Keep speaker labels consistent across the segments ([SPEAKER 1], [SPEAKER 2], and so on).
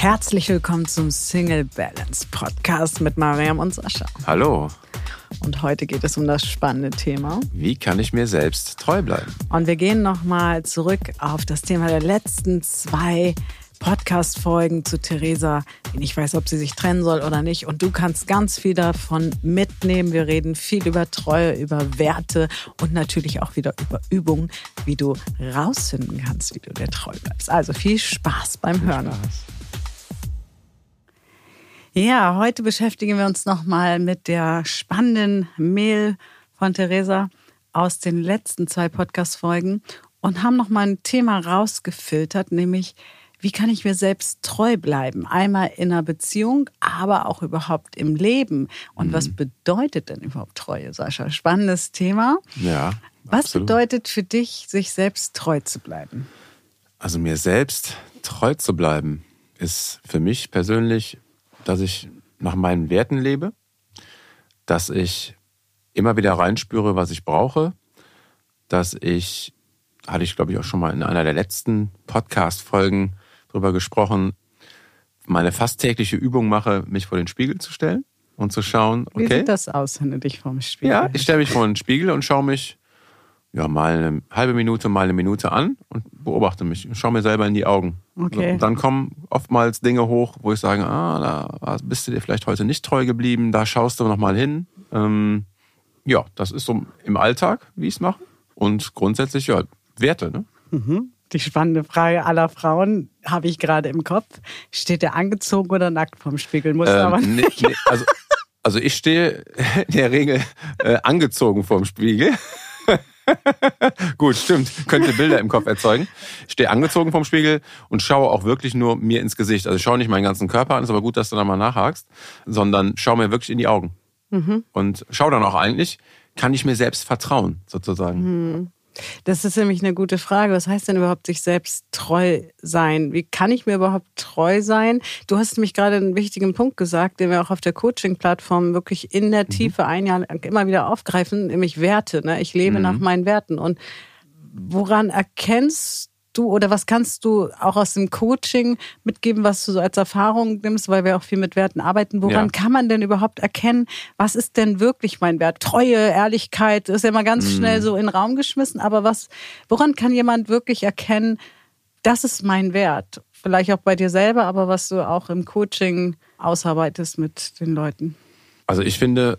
[SPEAKER 1] Herzlich willkommen zum Single Balance Podcast mit Mariam und Sascha.
[SPEAKER 2] Hallo.
[SPEAKER 1] Und heute geht es um das spannende Thema.
[SPEAKER 2] Wie kann ich mir selbst treu bleiben?
[SPEAKER 1] Und wir gehen nochmal zurück auf das Thema der letzten zwei Podcast-Folgen zu Theresa, die nicht weiß, ob sie sich trennen soll oder nicht. Und du kannst ganz viel davon mitnehmen. Wir reden viel über Treue, über Werte und natürlich auch wieder über Übungen, wie du rausfinden kannst, wie du dir treu bleibst. Also viel Spaß beim Hören. Spaß. Ja, heute beschäftigen wir uns nochmal mit der spannenden Mail von Theresa aus den letzten zwei Podcast-Folgen und haben nochmal ein Thema rausgefiltert, nämlich wie kann ich mir selbst treu bleiben? Einmal in einer Beziehung, aber auch überhaupt im Leben. Und mhm. was bedeutet denn überhaupt Treue, Sascha? Spannendes Thema.
[SPEAKER 2] Ja.
[SPEAKER 1] Was absolut. bedeutet für dich, sich selbst treu zu bleiben?
[SPEAKER 2] Also mir selbst treu zu bleiben, ist für mich persönlich, dass ich nach meinen Werten lebe, dass ich immer wieder reinspüre, was ich brauche, dass ich, hatte ich glaube ich auch schon mal in einer der letzten Podcast-Folgen drüber gesprochen, meine fast tägliche Übung mache, mich vor den Spiegel zu stellen und zu schauen, okay.
[SPEAKER 1] Wie sieht das aus, wenn du dich vor dem Spiegel
[SPEAKER 2] Ja, ich stelle mich vor den Spiegel und schaue mich ja, mal eine halbe Minute, mal eine Minute an und beobachte mich und schaue mir selber in die Augen.
[SPEAKER 1] Okay.
[SPEAKER 2] Und dann kommen oftmals Dinge hoch, wo ich sage, ah, da bist du dir vielleicht heute nicht treu geblieben, da schaust du nochmal hin. Ähm, ja, das ist so im Alltag, wie ich es mache. Und grundsätzlich, ja, Werte, ne?
[SPEAKER 1] Mhm die spannende Frage aller Frauen habe ich gerade im Kopf. Steht er angezogen oder nackt vorm Spiegel? Muss ähm, aber nicht. Nee, nee,
[SPEAKER 2] also, also ich stehe in der Regel äh, angezogen vorm Spiegel. Gut, stimmt. Könnte Bilder im Kopf erzeugen. Ich stehe angezogen vorm Spiegel und schaue auch wirklich nur mir ins Gesicht. Also ich schaue nicht meinen ganzen Körper an, ist aber gut, dass du da mal nachhakst, sondern schaue mir wirklich in die Augen. Mhm. Und schaue dann auch eigentlich, kann ich mir selbst vertrauen, sozusagen.
[SPEAKER 1] Mhm. Das ist nämlich eine gute Frage. Was heißt denn überhaupt sich selbst treu sein? Wie kann ich mir überhaupt treu sein? Du hast nämlich gerade einen wichtigen Punkt gesagt, den wir auch auf der Coaching-Plattform wirklich in der mhm. Tiefe ein Jahr immer wieder aufgreifen, nämlich Werte. Ne? Ich lebe mhm. nach meinen Werten. Und woran erkennst du oder was kannst du auch aus dem Coaching mitgeben, was du so als Erfahrung nimmst, weil wir auch viel mit Werten arbeiten? Woran ja. kann man denn überhaupt erkennen, was ist denn wirklich mein Wert? Treue, Ehrlichkeit ist ja immer ganz mhm. schnell so in den Raum geschmissen, aber was, woran kann jemand wirklich erkennen, das ist mein Wert? Vielleicht auch bei dir selber, aber was du auch im Coaching ausarbeitest mit den Leuten.
[SPEAKER 2] Also ich finde,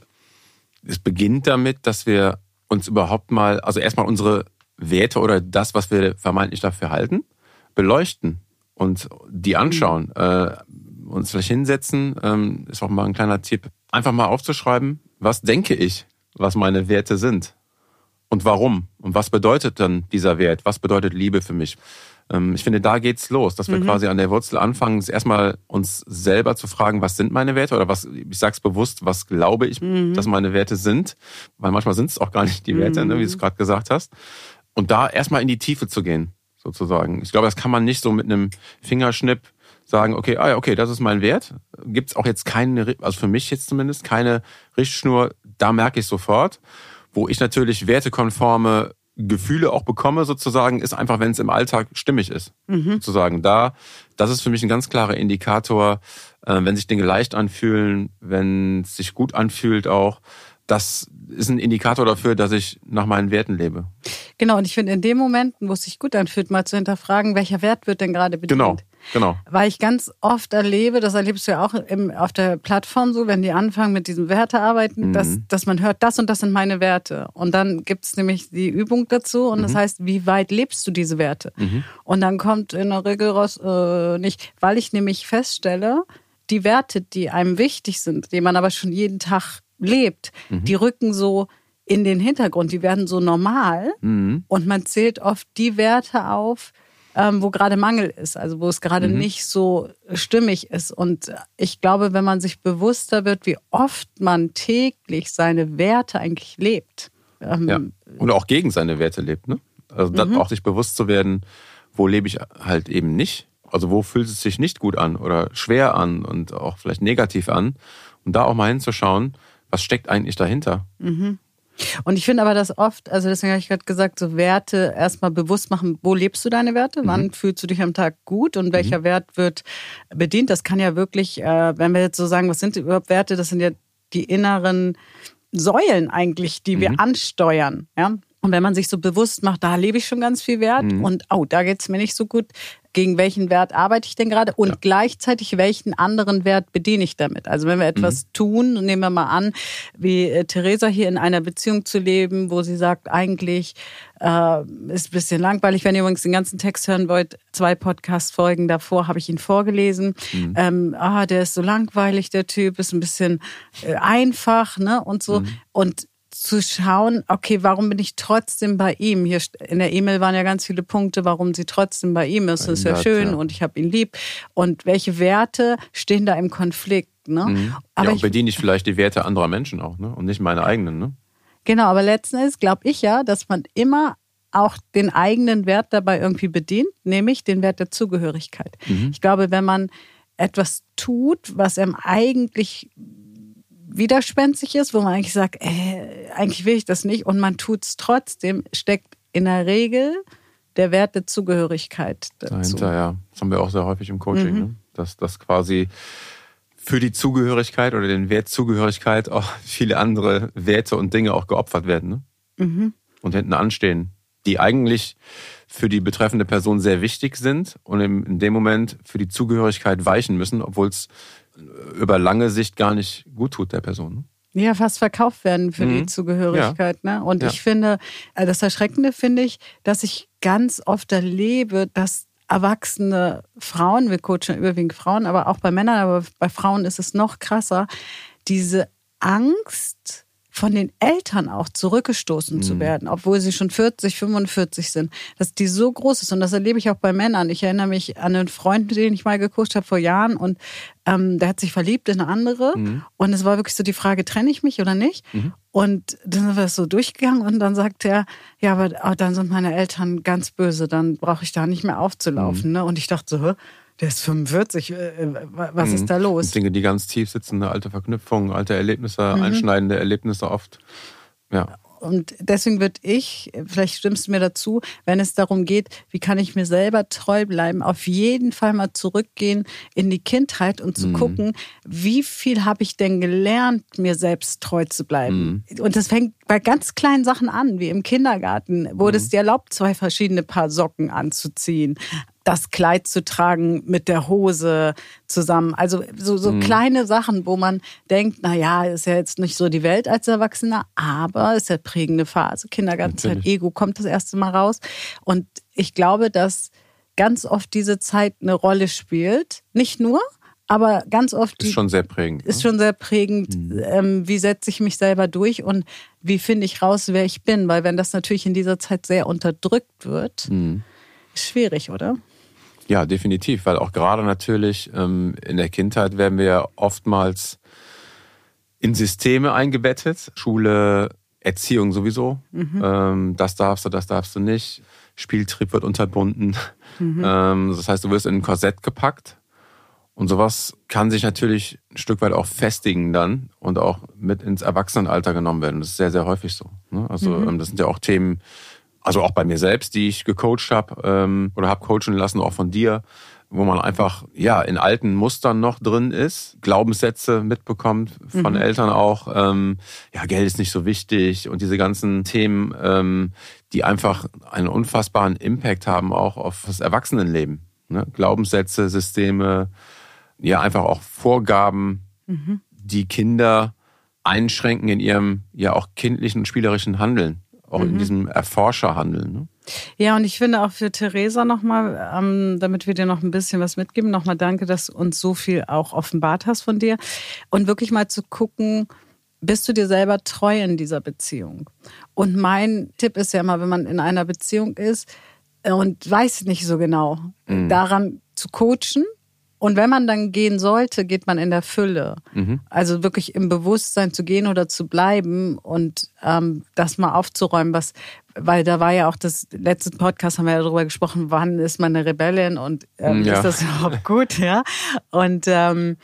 [SPEAKER 2] es beginnt damit, dass wir uns überhaupt mal, also erstmal unsere Werte oder das, was wir vermeintlich dafür halten, beleuchten und die anschauen. Mhm. Äh, uns vielleicht hinsetzen, ähm, ist auch mal ein kleiner Tipp, einfach mal aufzuschreiben, was denke ich, was meine Werte sind und warum und was bedeutet dann dieser Wert, was bedeutet Liebe für mich. Ähm, ich finde, da geht's los, dass wir mhm. quasi an der Wurzel anfangen, erstmal uns selber zu fragen, was sind meine Werte oder was, ich sag's bewusst, was glaube ich, mhm. dass meine Werte sind, weil manchmal sind es auch gar nicht die Werte, mhm. ne, wie du es gerade gesagt hast. Und da erstmal in die Tiefe zu gehen, sozusagen. Ich glaube, das kann man nicht so mit einem Fingerschnipp sagen, okay, ah ja, okay, das ist mein Wert. Gibt's auch jetzt keine, also für mich jetzt zumindest, keine Richtschnur, da merke ich sofort. Wo ich natürlich wertekonforme Gefühle auch bekomme, sozusagen, ist einfach, wenn es im Alltag stimmig ist. Mhm. Sozusagen. Da, das ist für mich ein ganz klarer Indikator, äh, wenn sich Dinge leicht anfühlen, wenn es sich gut anfühlt auch das ist ein Indikator dafür, dass ich nach meinen Werten lebe.
[SPEAKER 1] Genau, und ich finde, in dem Moment, wo es sich gut anfühlt, mal zu hinterfragen, welcher Wert wird denn gerade bedient.
[SPEAKER 2] Genau, genau.
[SPEAKER 1] Weil ich ganz oft erlebe, das erlebst du ja auch im, auf der Plattform so, wenn die anfangen mit diesem Wertearbeiten, mhm. dass, dass man hört, das und das sind meine Werte. Und dann gibt es nämlich die Übung dazu und mhm. das heißt, wie weit lebst du diese Werte? Mhm. Und dann kommt in der Regel raus, äh, nicht, weil ich nämlich feststelle, die Werte, die einem wichtig sind, die man aber schon jeden Tag lebt, mhm. die rücken so in den Hintergrund, die werden so normal mhm. und man zählt oft die Werte auf, ähm, wo gerade Mangel ist, also wo es gerade mhm. nicht so stimmig ist. Und ich glaube, wenn man sich bewusster wird, wie oft man täglich seine Werte eigentlich lebt.
[SPEAKER 2] Ähm, ja. Und auch gegen seine Werte lebt, ne? Also dann mhm. auch sich bewusst zu werden, wo lebe ich halt eben nicht. Also wo fühlt es sich nicht gut an oder schwer an und auch vielleicht negativ an. Und da auch mal hinzuschauen, was steckt eigentlich dahinter? Mhm.
[SPEAKER 1] Und ich finde aber das oft, also deswegen habe ich gerade gesagt, so Werte erstmal bewusst machen, wo lebst du deine Werte, mhm. wann fühlst du dich am Tag gut und welcher mhm. Wert wird bedient. Das kann ja wirklich, äh, wenn wir jetzt so sagen, was sind überhaupt Werte, das sind ja die inneren Säulen eigentlich, die wir mhm. ansteuern. Ja? Und wenn man sich so bewusst macht, da lebe ich schon ganz viel Wert mhm. und oh, da geht's mir nicht so gut, gegen welchen Wert arbeite ich denn gerade und ja. gleichzeitig welchen anderen Wert bediene ich damit. Also wenn wir etwas mhm. tun, nehmen wir mal an, wie äh, Theresa hier in einer Beziehung zu leben, wo sie sagt, eigentlich äh, ist ein bisschen langweilig. Wenn ihr übrigens den ganzen Text hören wollt, zwei Podcast-Folgen davor habe ich ihn vorgelesen. Mhm. Ähm, ah, der ist so langweilig, der Typ, ist ein bisschen äh, einfach, ne? Und so. Mhm. Und zu schauen, okay, warum bin ich trotzdem bei ihm? Hier in der E-Mail waren ja ganz viele Punkte, warum sie trotzdem bei ihm ist. Das ist ja schön ja. und ich habe ihn lieb. Und welche Werte stehen da im Konflikt? Ne?
[SPEAKER 2] Mhm. Aber ja, und bediene ich vielleicht die Werte anderer Menschen auch, ne? Und nicht meine eigenen, ne?
[SPEAKER 1] Genau, aber letzten Endes glaube ich ja, dass man immer auch den eigenen Wert dabei irgendwie bedient, nämlich den Wert der Zugehörigkeit. Mhm. Ich glaube, wenn man etwas tut, was einem eigentlich widerspenstig ist, wo man eigentlich sagt, äh, eigentlich will ich das nicht und man tut es trotzdem, steckt in der Regel der Wert der Zugehörigkeit
[SPEAKER 2] dazu. Dahinter, ja. Das haben wir auch sehr häufig im Coaching, mhm. ne? dass das quasi für die Zugehörigkeit oder den Wert Zugehörigkeit auch viele andere Werte und Dinge auch geopfert werden ne? Mhm. und hinten anstehen, die eigentlich für die betreffende Person sehr wichtig sind und in dem Moment für die Zugehörigkeit weichen müssen, obwohl es über lange Sicht gar nicht gut tut der Person.
[SPEAKER 1] Ne? Ja, fast verkauft werden für mhm. die Zugehörigkeit. Ja. Ne? Und ja. ich finde, äh, das Erschreckende finde ich, dass ich ganz oft erlebe, dass erwachsene Frauen, wir coachen überwiegend Frauen, aber auch bei Männern, aber bei Frauen ist es noch krasser, diese Angst von den Eltern auch zurückgestoßen mhm. zu werden, obwohl sie schon 40, 45 sind, dass die so groß ist. Und das erlebe ich auch bei Männern. Ich erinnere mich an einen Freund, den ich mal gecoacht habe vor Jahren und ähm, der hat sich verliebt in eine andere. Mhm. Und es war wirklich so die Frage, trenne ich mich oder nicht? Mhm. Und dann sind wir das so durchgegangen und dann sagt er, ja, aber oh, dann sind meine Eltern ganz böse, dann brauche ich da nicht mehr aufzulaufen. Mhm. Ne? Und ich dachte so, der ist 45. Äh, äh, was mhm. ist da los?
[SPEAKER 2] Dinge, die ganz tief sitzen, eine alte Verknüpfung, alte Erlebnisse, mhm. einschneidende Erlebnisse oft. Ja.
[SPEAKER 1] Und deswegen würde ich, vielleicht stimmst du mir dazu, wenn es darum geht, wie kann ich mir selber treu bleiben, auf jeden Fall mal zurückgehen in die Kindheit und zu mhm. gucken, wie viel habe ich denn gelernt, mir selbst treu zu bleiben. Mhm. Und das fängt bei ganz kleinen Sachen an, wie im Kindergarten, wurde mhm. es dir erlaubt, zwei verschiedene Paar Socken anzuziehen das Kleid zu tragen mit der Hose zusammen. Also so, so mhm. kleine Sachen, wo man denkt, na ja, ist ja jetzt nicht so die Welt als Erwachsener, aber ist ja prägende Phase. Kindergartenzeit, Natürlich. Ego kommt das erste Mal raus. Und ich glaube, dass ganz oft diese Zeit eine Rolle spielt. Nicht nur, aber ganz oft.
[SPEAKER 2] Ist schon sehr prägend.
[SPEAKER 1] Ist ne? schon sehr prägend. Mhm. Ähm, wie setze ich mich selber durch und wie finde ich raus, wer ich bin? Weil wenn das natürlich in dieser Zeit sehr unterdrückt wird, mhm. ist schwierig, oder?
[SPEAKER 2] Ja, definitiv, weil auch gerade natürlich ähm, in der Kindheit werden wir oftmals in Systeme eingebettet. Schule, Erziehung sowieso. Mhm. Ähm, das darfst du, das darfst du nicht. Spieltrieb wird unterbunden. Mhm. Ähm, das heißt, du wirst in ein Korsett gepackt. Und sowas kann sich natürlich ein Stück weit auch festigen dann und auch mit ins Erwachsenenalter genommen werden. Das ist sehr, sehr häufig so. Ne? Also mhm. Ähm, das sind ja auch Themen, also auch bei mir selbst, die ich gecoacht habe ähm, oder habe coachen lassen, auch von dir, wo man einfach ja in alten Mustern noch drin ist, Glaubenssätze mitbekommt von mhm. Eltern auch, ähm, ja Geld ist nicht so wichtig und diese ganzen Themen, ähm, die einfach einen unfassbaren Impact haben auch auf das Erwachsenenleben. Ne? Glaubenssätze, Systeme, ja einfach auch Vorgaben, mhm. die Kinder einschränken in ihrem ja auch kindlichen und spielerischen Handeln auch mhm. in diesem Erforscherhandeln. Ne?
[SPEAKER 1] Ja, und ich finde auch für Theresa nochmal, ähm, damit wir dir noch ein bisschen was mitgeben, nochmal danke, dass du uns so viel auch offenbart hast von dir. Und wirklich mal zu gucken, bist du dir selber treu in dieser Beziehung? Und mein Tipp ist ja immer, wenn man in einer Beziehung ist und weiß nicht so genau, mhm. daran zu coachen, und wenn man dann gehen sollte, geht man in der Fülle. Mhm. Also wirklich im Bewusstsein zu gehen oder zu bleiben und ähm, das mal aufzuräumen, was, weil da war ja auch das letzte Podcast, haben wir ja darüber gesprochen, wann ist man eine Rebellin und ähm, ja. ist das überhaupt gut, ja? Und ähm,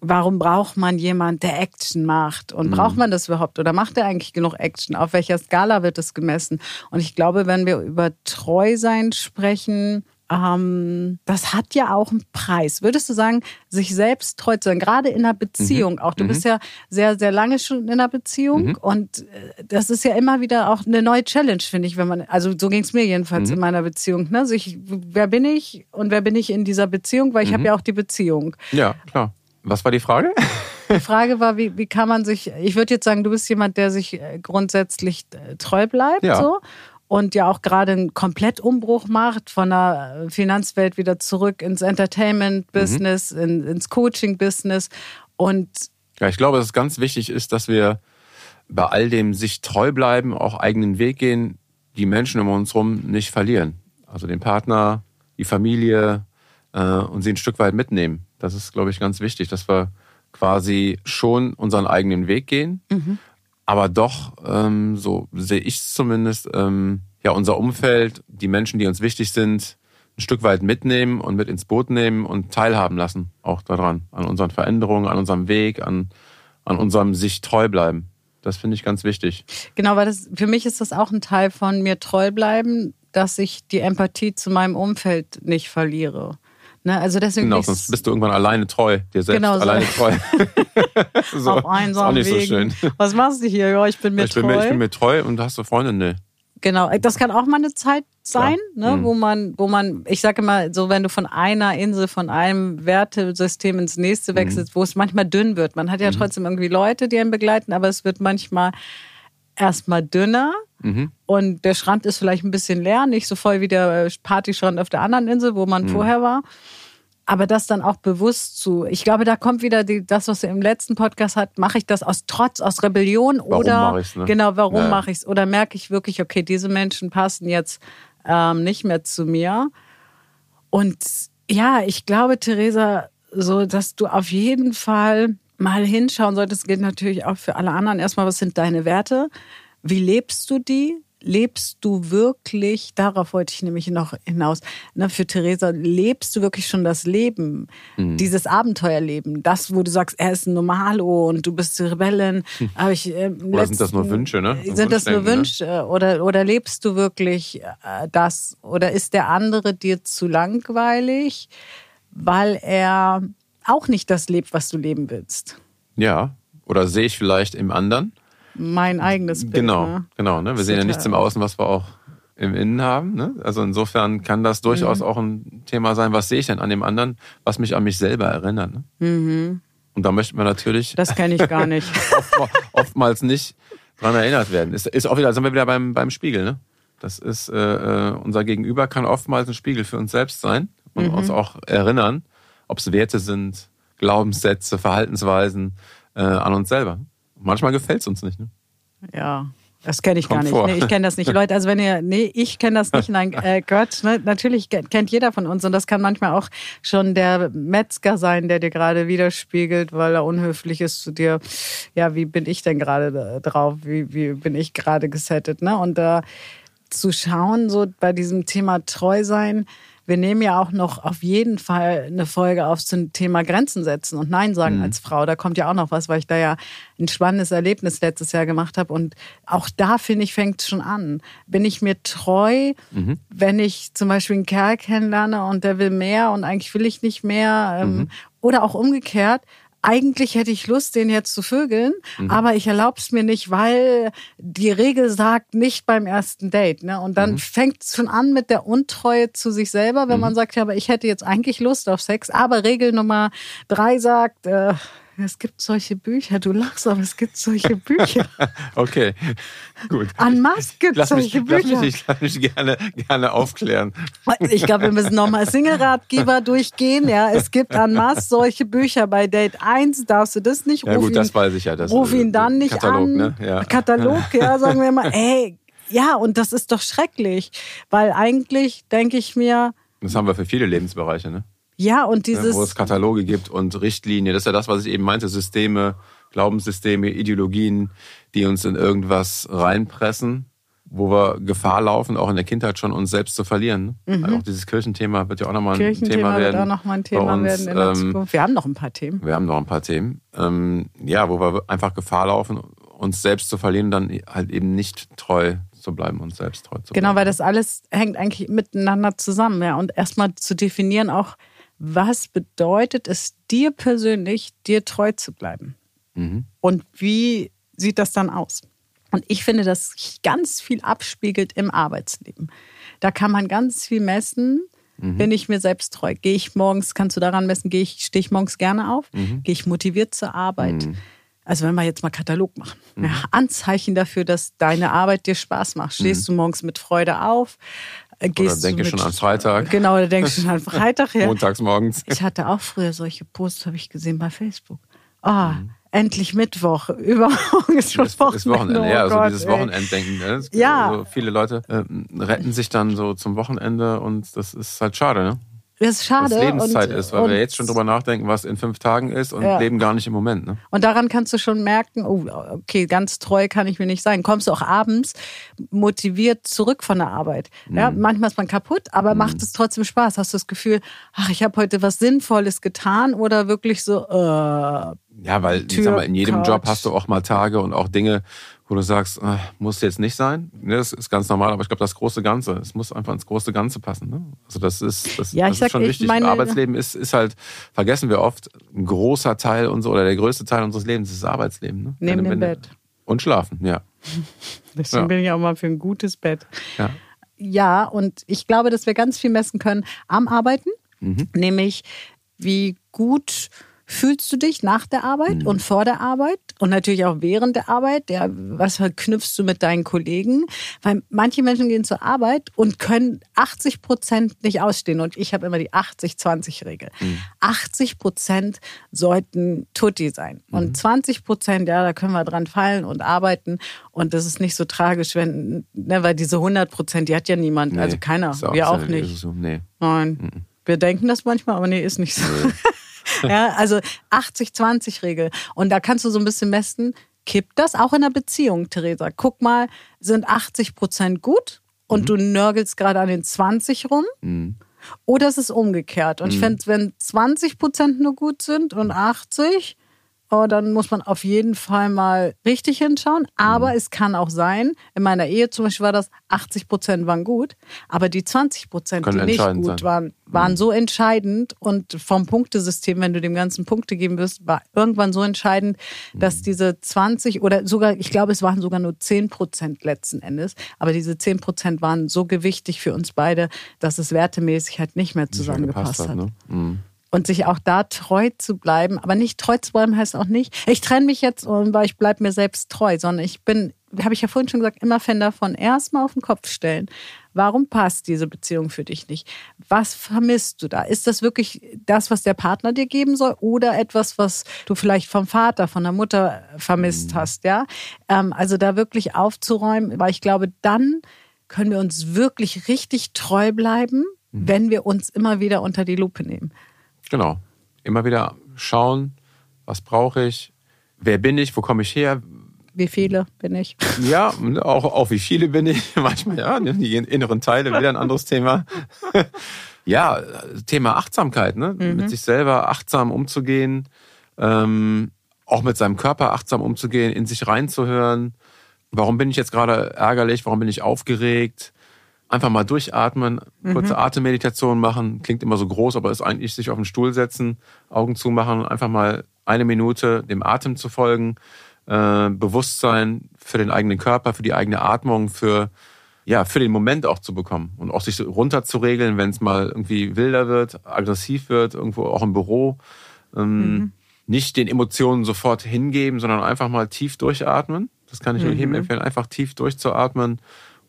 [SPEAKER 1] warum braucht man jemand, der Action macht? Und mhm. braucht man das überhaupt? Oder macht er eigentlich genug Action? Auf welcher Skala wird das gemessen? Und ich glaube, wenn wir über Treusein sprechen, ähm, das hat ja auch einen Preis. Würdest du sagen, sich selbst treu zu sein, gerade in einer Beziehung mhm. auch? Du mhm. bist ja sehr, sehr lange schon in einer Beziehung mhm. und äh, das ist ja immer wieder auch eine neue Challenge, finde ich, wenn man, also so ging es mir jedenfalls mhm. in meiner Beziehung. Ne? Also ich, wer bin ich und wer bin ich in dieser Beziehung? Weil ich habe mhm. ja auch die Beziehung.
[SPEAKER 2] Ja, klar. Was war die Frage?
[SPEAKER 1] Die Frage war, wie, wie kann man sich, ich würde jetzt sagen, du bist jemand, der sich äh, grundsätzlich äh, treu bleibt. Ja. So und ja auch gerade einen Komplettumbruch macht von der Finanzwelt wieder zurück ins Entertainment-Business, mhm. in, ins Coaching-Business. Und
[SPEAKER 2] ja, ich glaube, dass es ganz wichtig ist, dass wir bei all dem sich treu bleiben, auch eigenen Weg gehen, die Menschen um uns herum nicht verlieren. Also den Partner, die Familie äh, und sie ein Stück weit mitnehmen. Das ist, glaube ich, ganz wichtig, dass wir quasi schon unseren eigenen Weg gehen, mhm aber doch, ähm, so sehe ich es zumindest, ähm, ja, unser Umfeld, die Menschen, die uns wichtig sind, ein Stück weit mitnehmen und mit ins Boot nehmen und teilhaben lassen, auch daran, an unseren Veränderungen, an unserem Weg, an, an unserem sich treu bleiben. Das finde ich ganz wichtig.
[SPEAKER 1] Genau, weil das, für mich ist das auch ein Teil von mir treu bleiben, dass ich die Empathie zu meinem Umfeld nicht verliere. Ne? Also deswegen
[SPEAKER 2] genau, sonst bist du irgendwann alleine treu, dir selbst genau so. alleine treu.
[SPEAKER 1] so. Auf einsamen ist auch nicht Wegen. so schön. Was machst du hier? Ja, ich bin mir
[SPEAKER 2] ich
[SPEAKER 1] treu.
[SPEAKER 2] Bin mir, ich bin mir treu und hast du Freunde? Nee.
[SPEAKER 1] Genau, das kann auch mal eine Zeit sein, ne, mhm. wo man, wo man, ich sage immer, so wenn du von einer Insel, von einem Wertesystem ins nächste mhm. wechselst, mhm. wo es manchmal dünn wird. Man hat ja mhm. trotzdem irgendwie Leute, die einen begleiten, aber es wird manchmal erstmal dünner mhm. und der Strand ist vielleicht ein bisschen leer, nicht so voll wie der Partystrand auf der anderen Insel, wo man mhm. vorher war. Aber das dann auch bewusst zu. Ich glaube, da kommt wieder die, das, was du im letzten Podcast hat. Mache ich das aus Trotz, aus Rebellion warum oder ne? genau, warum ja. mache ich es? Oder merke ich wirklich, okay, diese Menschen passen jetzt ähm, nicht mehr zu mir. Und ja, ich glaube, Theresa, so dass du auf jeden Fall mal hinschauen solltest, gilt natürlich auch für alle anderen. Erstmal, was sind deine Werte? Wie lebst du die? Lebst du wirklich, darauf wollte ich nämlich noch hinaus, ne, für Theresa, lebst du wirklich schon das Leben, mhm. dieses Abenteuerleben, das, wo du sagst, er ist ein Normalo und du bist die Rebellin.
[SPEAKER 2] Aber ich, äh, oder sind das nur Wünsche, ne?
[SPEAKER 1] Sind das nur ne? Wünsche? Ne? Oder, oder lebst du wirklich äh, das? Oder ist der andere dir zu langweilig, weil er auch nicht das lebt, was du leben willst?
[SPEAKER 2] Ja, oder sehe ich vielleicht im anderen?
[SPEAKER 1] Mein eigenes Bild.
[SPEAKER 2] Genau,
[SPEAKER 1] ne?
[SPEAKER 2] genau. Ne? Wir sehen ja nichts im Außen, was wir auch im Innen haben. Ne? Also insofern kann das durchaus mhm. auch ein Thema sein, was sehe ich denn an dem anderen, was mich an mich selber erinnert. Ne? Mhm. Und da möchte man natürlich.
[SPEAKER 1] Das kenne ich gar nicht.
[SPEAKER 2] oftmals nicht dran erinnert werden. Ist, ist auch wieder, sind wir wieder beim, beim Spiegel, ne? Das ist, äh, äh unser Gegenüber kann oftmals ein Spiegel für uns selbst sein und mhm. uns auch erinnern, ob es Werte sind, Glaubenssätze, Verhaltensweisen äh, an uns selber. Manchmal gefällt es uns nicht. Ne?
[SPEAKER 1] Ja. Das kenne ich Kommt gar nicht. Nee, ich kenne das nicht. Leute, also wenn ihr, nee, ich kenne das nicht. Nein, äh, Gott, ne, natürlich kennt jeder von uns und das kann manchmal auch schon der Metzger sein, der dir gerade widerspiegelt, weil er unhöflich ist zu dir. Ja, wie bin ich denn gerade drauf? Wie, wie bin ich gerade gesettet? Ne? Und da äh, zu schauen, so bei diesem Thema treu sein, wir nehmen ja auch noch auf jeden Fall eine Folge auf zum Thema Grenzen setzen und Nein sagen mhm. als Frau. Da kommt ja auch noch was, weil ich da ja ein spannendes Erlebnis letztes Jahr gemacht habe. Und auch da, finde ich, fängt es schon an. Bin ich mir treu, mhm. wenn ich zum Beispiel einen Kerl kennenlerne und der will mehr und eigentlich will ich nicht mehr? Ähm, mhm. Oder auch umgekehrt, eigentlich hätte ich Lust, den jetzt zu vögeln, mhm. aber ich erlaube es mir nicht, weil die Regel sagt, nicht beim ersten Date. Ne? Und dann mhm. fängt es schon an mit der Untreue zu sich selber, wenn mhm. man sagt, ja, aber ich hätte jetzt eigentlich Lust auf Sex, aber Regel Nummer drei sagt, äh, es gibt solche Bücher. Du lachst, aber es gibt solche Bücher.
[SPEAKER 2] okay, gut.
[SPEAKER 1] An Mask gibt es solche
[SPEAKER 2] mich,
[SPEAKER 1] Bücher.
[SPEAKER 2] Lass mich, lass mich gerne, gerne aufklären.
[SPEAKER 1] Ich glaube, wir müssen nochmal Single-Ratgeber durchgehen. Ja, es gibt an Mask solche Bücher. Bei Date 1 darfst du das nicht.
[SPEAKER 2] Ruf ja, gut, ihn, das weiß ich ja. Das,
[SPEAKER 1] ruf ihn dann nicht
[SPEAKER 2] Katalog,
[SPEAKER 1] an.
[SPEAKER 2] Ne? Ja.
[SPEAKER 1] Katalog, ja, sagen wir mal. Ey, ja, und das ist doch schrecklich. Weil eigentlich denke ich mir.
[SPEAKER 2] Das haben wir für viele Lebensbereiche, ne?
[SPEAKER 1] Ja, und dieses. Ja,
[SPEAKER 2] wo es Kataloge gibt und Richtlinien. Das ist ja das, was ich eben meinte. Systeme, Glaubenssysteme, Ideologien, die uns in irgendwas reinpressen, wo wir Gefahr laufen, auch in der Kindheit schon uns selbst zu verlieren. Mhm. Also auch dieses Kirchenthema wird ja auch nochmal ein Thema werden.
[SPEAKER 1] Wird auch nochmal ein Thema uns, werden in der ähm, Zukunft. Wir haben noch ein paar Themen.
[SPEAKER 2] Wir haben noch ein paar Themen. Ähm, ja, wo wir einfach Gefahr laufen, uns selbst zu verlieren, dann halt eben nicht treu zu bleiben, uns selbst treu zu
[SPEAKER 1] bleiben. Genau, weil das alles hängt eigentlich miteinander zusammen. Ja. Und erstmal zu definieren auch, was bedeutet es dir persönlich, dir treu zu bleiben? Mhm. Und wie sieht das dann aus? Und ich finde, dass sich ganz viel abspiegelt im Arbeitsleben. Da kann man ganz viel messen. Mhm. Bin ich mir selbst treu? Gehe ich morgens, kannst du daran messen, gehe ich, stehe ich morgens gerne auf? Mhm. Gehe ich motiviert zur Arbeit? Mhm. Also wenn wir jetzt mal Katalog machen. Mhm. Ja, Anzeichen dafür, dass deine Arbeit dir Spaß macht. Stehst mhm. du morgens mit Freude auf?
[SPEAKER 2] Gehst Oder denke du schon an Freitag.
[SPEAKER 1] Genau, da denkst du schon an Freitag.
[SPEAKER 2] Ja. Montags morgens.
[SPEAKER 1] Ich hatte auch früher solche Posts, habe ich gesehen bei Facebook. Ah, oh, endlich Mittwoch. Übermorgen ist schon Wochenende. Ist Wochenende.
[SPEAKER 2] Oh ja, also Gott, dieses Wochenenddenken. Ne? Ja. Also viele Leute äh, retten sich dann so zum Wochenende und das ist halt schade, ne?
[SPEAKER 1] Das ist schade.
[SPEAKER 2] Dass Lebenszeit und, ist, weil wir jetzt schon drüber nachdenken, was in fünf Tagen ist und ja. leben gar nicht im Moment. Ne?
[SPEAKER 1] Und daran kannst du schon merken, oh, okay, ganz treu kann ich mir nicht sein. Kommst du auch abends motiviert zurück von der Arbeit. Mhm. Ja, manchmal ist man kaputt, aber mhm. macht es trotzdem Spaß. Hast du das Gefühl, ach, ich habe heute was Sinnvolles getan oder wirklich so, äh,
[SPEAKER 2] ja, weil ich sag mal, in jedem Job hast du auch mal Tage und auch Dinge, wo du sagst, äh, muss jetzt nicht sein. Ne, das ist ganz normal, aber ich glaube, das große Ganze, es muss einfach ins große Ganze passen. Ne? Also das ist, das,
[SPEAKER 1] ja,
[SPEAKER 2] das ist schon wichtig. Meine, Arbeitsleben ist, ist halt, vergessen wir oft, ein großer Teil unser, oder der größte Teil unseres Lebens ist das Arbeitsleben. Ne?
[SPEAKER 1] Neben dem Bett.
[SPEAKER 2] Und schlafen, ja.
[SPEAKER 1] Deswegen ja. bin ich auch mal für ein gutes Bett.
[SPEAKER 2] Ja.
[SPEAKER 1] Ja, und ich glaube, dass wir ganz viel messen können am Arbeiten, mhm. nämlich wie gut fühlst du dich nach der Arbeit mhm. und vor der Arbeit und natürlich auch während der Arbeit? Ja, was verknüpfst du mit deinen Kollegen? Weil manche Menschen gehen zur Arbeit und können 80 Prozent nicht ausstehen. Und ich habe immer die 80-20-Regel. Mhm. 80 Prozent sollten Tutti sein. Mhm. Und 20 Prozent, ja, da können wir dran fallen und arbeiten. Und das ist nicht so tragisch, wenn, ne, weil diese 100 Prozent, die hat ja niemand. Nee, also keiner. Wir auch nicht.
[SPEAKER 2] So, nee.
[SPEAKER 1] Nein. Mhm. Wir denken das manchmal, aber nee, ist nicht so. Nee. ja, also 80-20-Regel. Und da kannst du so ein bisschen messen, kippt das auch in einer Beziehung, Theresa? Guck mal, sind 80 Prozent gut und mhm. du nörgelst gerade an den 20 rum? Mhm. Oder ist es umgekehrt? Und mhm. ich finde, wenn 20 Prozent nur gut sind und 80, oh, dann muss man auf jeden Fall mal richtig hinschauen. Aber mhm. es kann auch sein, in meiner Ehe zum Beispiel war das, 80 Prozent waren gut, aber die 20 Prozent, die nicht gut sein. waren, waren mhm. so entscheidend und vom Punktesystem, wenn du dem Ganzen Punkte geben wirst, war irgendwann so entscheidend, dass mhm. diese 20 oder sogar, ich glaube, es waren sogar nur 10 Prozent letzten Endes, aber diese 10 Prozent waren so gewichtig für uns beide, dass es wertemäßig halt nicht mehr zusammengepasst hat. hat. Ne? Mhm und sich auch da treu zu bleiben. Aber nicht treu zu bleiben heißt auch nicht, ich trenne mich jetzt, weil ich bleibe mir selbst treu, sondern ich bin, habe ich ja vorhin schon gesagt, immer Fan davon, erstmal auf den Kopf stellen. Warum passt diese Beziehung für dich nicht? Was vermisst du da? Ist das wirklich das, was der Partner dir geben soll oder etwas, was du vielleicht vom Vater, von der Mutter vermisst mhm. hast? Ja, ähm, also da wirklich aufzuräumen, weil ich glaube, dann können wir uns wirklich richtig treu bleiben, mhm. wenn wir uns immer wieder unter die Lupe nehmen.
[SPEAKER 2] Genau. Immer wieder schauen, was brauche ich, wer bin ich, wo komme ich her.
[SPEAKER 1] Wie viele bin ich?
[SPEAKER 2] Ja, auch, auch wie viele bin ich. Manchmal, ja, die inneren Teile, wieder ein anderes Thema. ja, Thema Achtsamkeit, ne? Mhm. mit sich selber achtsam umzugehen, ähm, auch mit seinem Körper achtsam umzugehen, in sich reinzuhören. Warum bin ich jetzt gerade ärgerlich? Warum bin ich aufgeregt? Einfach mal durchatmen, kurze mhm. Atemmeditation machen. Klingt immer so groß, aber ist eigentlich sich auf den Stuhl setzen, Augen zumachen und einfach mal eine Minute dem Atem zu folgen. Äh, Bewusstsein für den eigenen Körper, für die eigene Atmung, für ja, für den Moment auch zu bekommen und auch sich runter zu regeln, wenn es mal irgendwie wilder wird, aggressiv wird, irgendwo auch im Büro. Ähm, mhm. Nicht den Emotionen sofort hingeben, sondern einfach mal tief durchatmen. Das kann ich nur mhm. jedem empfehlen, einfach tief durchzuatmen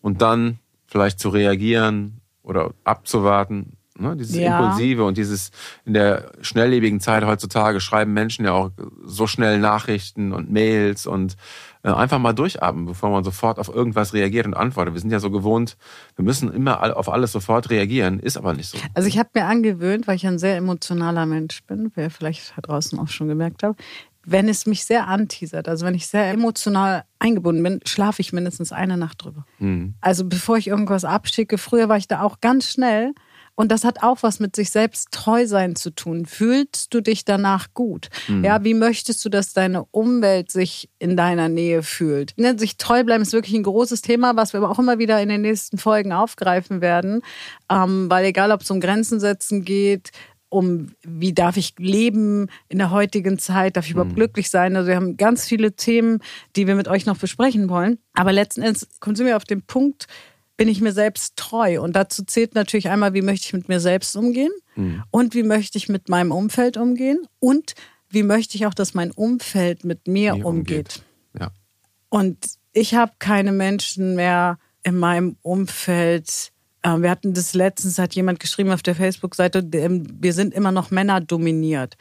[SPEAKER 2] und dann vielleicht zu reagieren oder abzuwarten. Ne? Dieses ja. Impulsive und dieses in der schnelllebigen Zeit heutzutage schreiben Menschen ja auch so schnell Nachrichten und Mails und äh, einfach mal durchatmen, bevor man sofort auf irgendwas reagiert und antwortet. Wir sind ja so gewohnt, wir müssen immer auf alles sofort reagieren, ist aber nicht so.
[SPEAKER 1] Also ich habe mir angewöhnt, weil ich ein sehr emotionaler Mensch bin, wer vielleicht da draußen auch schon gemerkt hat, wenn es mich sehr anteasert, also wenn ich sehr emotional eingebunden bin, schlafe ich mindestens eine Nacht drüber. Mhm. Also bevor ich irgendwas abschicke, früher war ich da auch ganz schnell. Und das hat auch was mit sich selbst treu sein zu tun. Fühlst du dich danach gut? Mhm. Ja, wie möchtest du, dass deine Umwelt sich in deiner Nähe fühlt? Ne, sich treu bleiben ist wirklich ein großes Thema, was wir aber auch immer wieder in den nächsten Folgen aufgreifen werden. Ähm, weil egal, ob es um Grenzen setzen geht, um wie darf ich leben in der heutigen Zeit, darf ich überhaupt mhm. glücklich sein. Also wir haben ganz viele Themen, die wir mit euch noch besprechen wollen. Aber letzten Endes kommen wir auf den Punkt, bin ich mir selbst treu? Und dazu zählt natürlich einmal, wie möchte ich mit mir selbst umgehen mhm. und wie möchte ich mit meinem Umfeld umgehen und wie möchte ich auch, dass mein Umfeld mit mir, mir umgeht. umgeht. Ja. Und ich habe keine Menschen mehr in meinem Umfeld, wir hatten das letztens, hat jemand geschrieben auf der Facebook-Seite, ähm, wir sind immer noch Männer dominiert.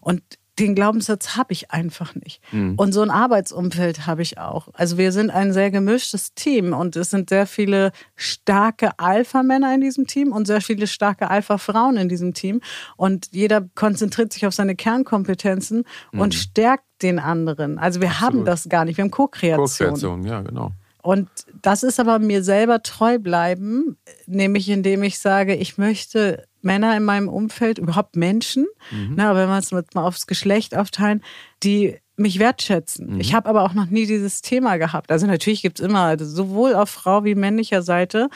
[SPEAKER 1] Und den Glaubenssatz habe ich einfach nicht. Mhm. Und so ein Arbeitsumfeld habe ich auch. Also wir sind ein sehr gemischtes Team und es sind sehr viele starke Alpha-Männer in diesem Team und sehr viele starke Alpha-Frauen in diesem Team. Und jeder konzentriert sich auf seine Kernkompetenzen mhm. und stärkt den anderen. Also wir Absolut. haben das gar nicht. Wir haben Co-Kreation.
[SPEAKER 2] Co-Kreation, ja, genau.
[SPEAKER 1] Und das ist aber mir selber treu bleiben, nämlich indem ich sage, ich möchte Männer in meinem Umfeld, überhaupt Menschen, mhm. na, wenn wir es mal aufs Geschlecht aufteilen, die mich wertschätzen. Mhm. Ich habe aber auch noch nie dieses Thema gehabt. Also natürlich gibt es immer, also sowohl auf Frau wie männlicher Seite,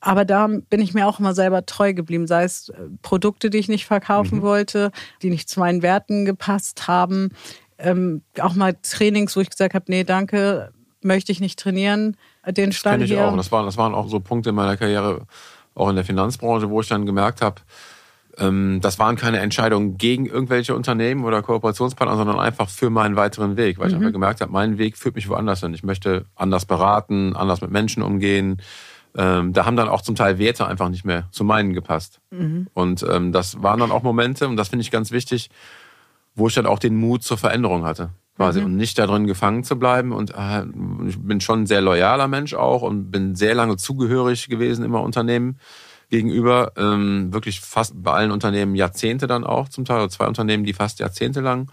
[SPEAKER 1] aber da bin ich mir auch immer selber treu geblieben, sei es äh, Produkte, die ich nicht verkaufen mhm. wollte, die nicht zu meinen Werten gepasst haben. Ähm, auch mal Trainings, wo ich gesagt habe, nee, danke, möchte ich nicht trainieren, den Stand
[SPEAKER 2] das
[SPEAKER 1] hier.
[SPEAKER 2] Ich auch. Das waren, das waren auch so Punkte in meiner Karriere, auch in der Finanzbranche, wo ich dann gemerkt habe, ähm, das waren keine Entscheidungen gegen irgendwelche Unternehmen oder Kooperationspartner, sondern einfach für meinen weiteren Weg, weil mhm. ich einfach gemerkt habe, mein Weg führt mich woanders hin. Ich möchte anders beraten, anders mit Menschen umgehen. Ähm, da haben dann auch zum Teil Werte einfach nicht mehr zu meinen gepasst. Mhm. Und ähm, das waren dann auch Momente, und das finde ich ganz wichtig, wo ich dann auch den Mut zur Veränderung hatte quasi mhm. und nicht da drin gefangen zu bleiben. Und äh, ich bin schon ein sehr loyaler Mensch auch und bin sehr lange zugehörig gewesen immer Unternehmen gegenüber. Ähm, wirklich fast bei allen Unternehmen Jahrzehnte dann auch zum Teil, oder zwei Unternehmen, die fast Jahrzehnte lang,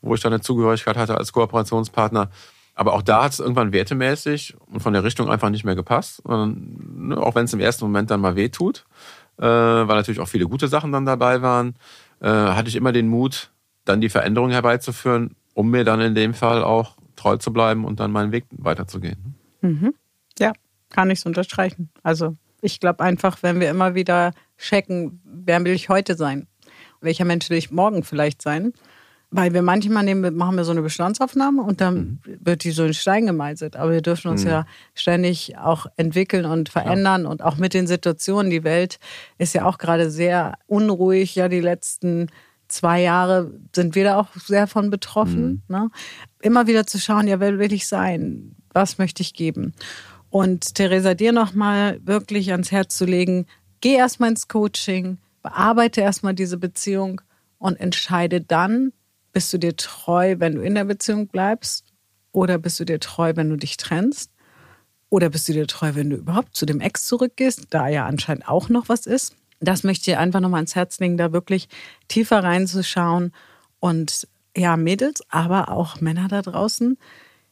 [SPEAKER 2] wo ich dann eine Zugehörigkeit hatte als Kooperationspartner. Aber auch da hat es irgendwann wertemäßig und von der Richtung einfach nicht mehr gepasst. Und, ne, auch wenn es im ersten Moment dann mal weh tut, äh, weil natürlich auch viele gute Sachen dann dabei waren, äh, hatte ich immer den Mut, dann die Veränderung herbeizuführen, um mir dann in dem Fall auch treu zu bleiben und dann meinen Weg weiterzugehen.
[SPEAKER 1] Mhm. Ja, kann ich so unterstreichen. Also ich glaube einfach, wenn wir immer wieder checken, wer will ich heute sein? Welcher Mensch will ich morgen vielleicht sein? Weil wir manchmal nehmen, machen wir so eine Bestandsaufnahme und dann mhm. wird die so in Stein gemeißelt. Aber wir dürfen uns mhm. ja ständig auch entwickeln und verändern ja. und auch mit den Situationen. Die Welt ist ja auch gerade sehr unruhig, ja, die letzten zwei Jahre sind wir da auch sehr von betroffen. Mhm. Ne? Immer wieder zu schauen, ja, wer will ich sein? Was möchte ich geben? Und Theresa, dir nochmal wirklich ans Herz zu legen, geh erstmal ins Coaching, bearbeite erstmal diese Beziehung und entscheide dann, bist du dir treu, wenn du in der Beziehung bleibst? Oder bist du dir treu, wenn du dich trennst? Oder bist du dir treu, wenn du überhaupt zu dem Ex zurückgehst, da ja anscheinend auch noch was ist? Das möchte ich einfach nochmal ans Herz legen, da wirklich tiefer reinzuschauen. Und ja, Mädels, aber auch Männer da draußen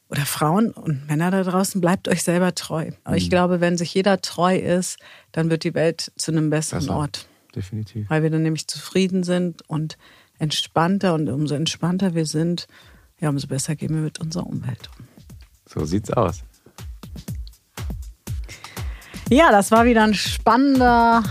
[SPEAKER 1] oder Frauen und Männer da draußen, bleibt euch selber treu. Mhm. Ich glaube, wenn sich jeder treu ist, dann wird die Welt zu einem besseren Besser. Ort.
[SPEAKER 2] Definitiv.
[SPEAKER 1] Weil wir dann nämlich zufrieden sind und entspannter und umso entspannter wir sind, ja, umso besser gehen wir mit unserer Umwelt um.
[SPEAKER 2] So sieht's aus.
[SPEAKER 1] Ja, das war wieder ein spannender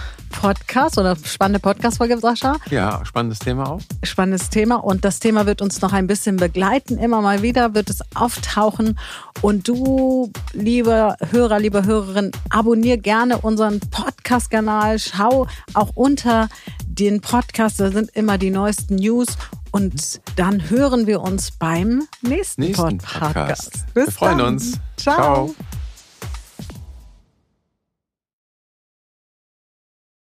[SPEAKER 1] Podcast oder spannende Podcast-Folge, Sascha.
[SPEAKER 2] Ja, spannendes Thema auch.
[SPEAKER 1] Spannendes Thema und das Thema wird uns noch ein bisschen begleiten. Immer mal wieder wird es auftauchen. Und du, liebe Hörer, liebe Hörerin, abonnier gerne unseren Podcast-Kanal. Schau auch unter den Podcast, da sind immer die neuesten News. Und dann hören wir uns beim nächsten, nächsten Podcast. Podcast.
[SPEAKER 2] wir freuen dann. uns. Ciao. Ciao.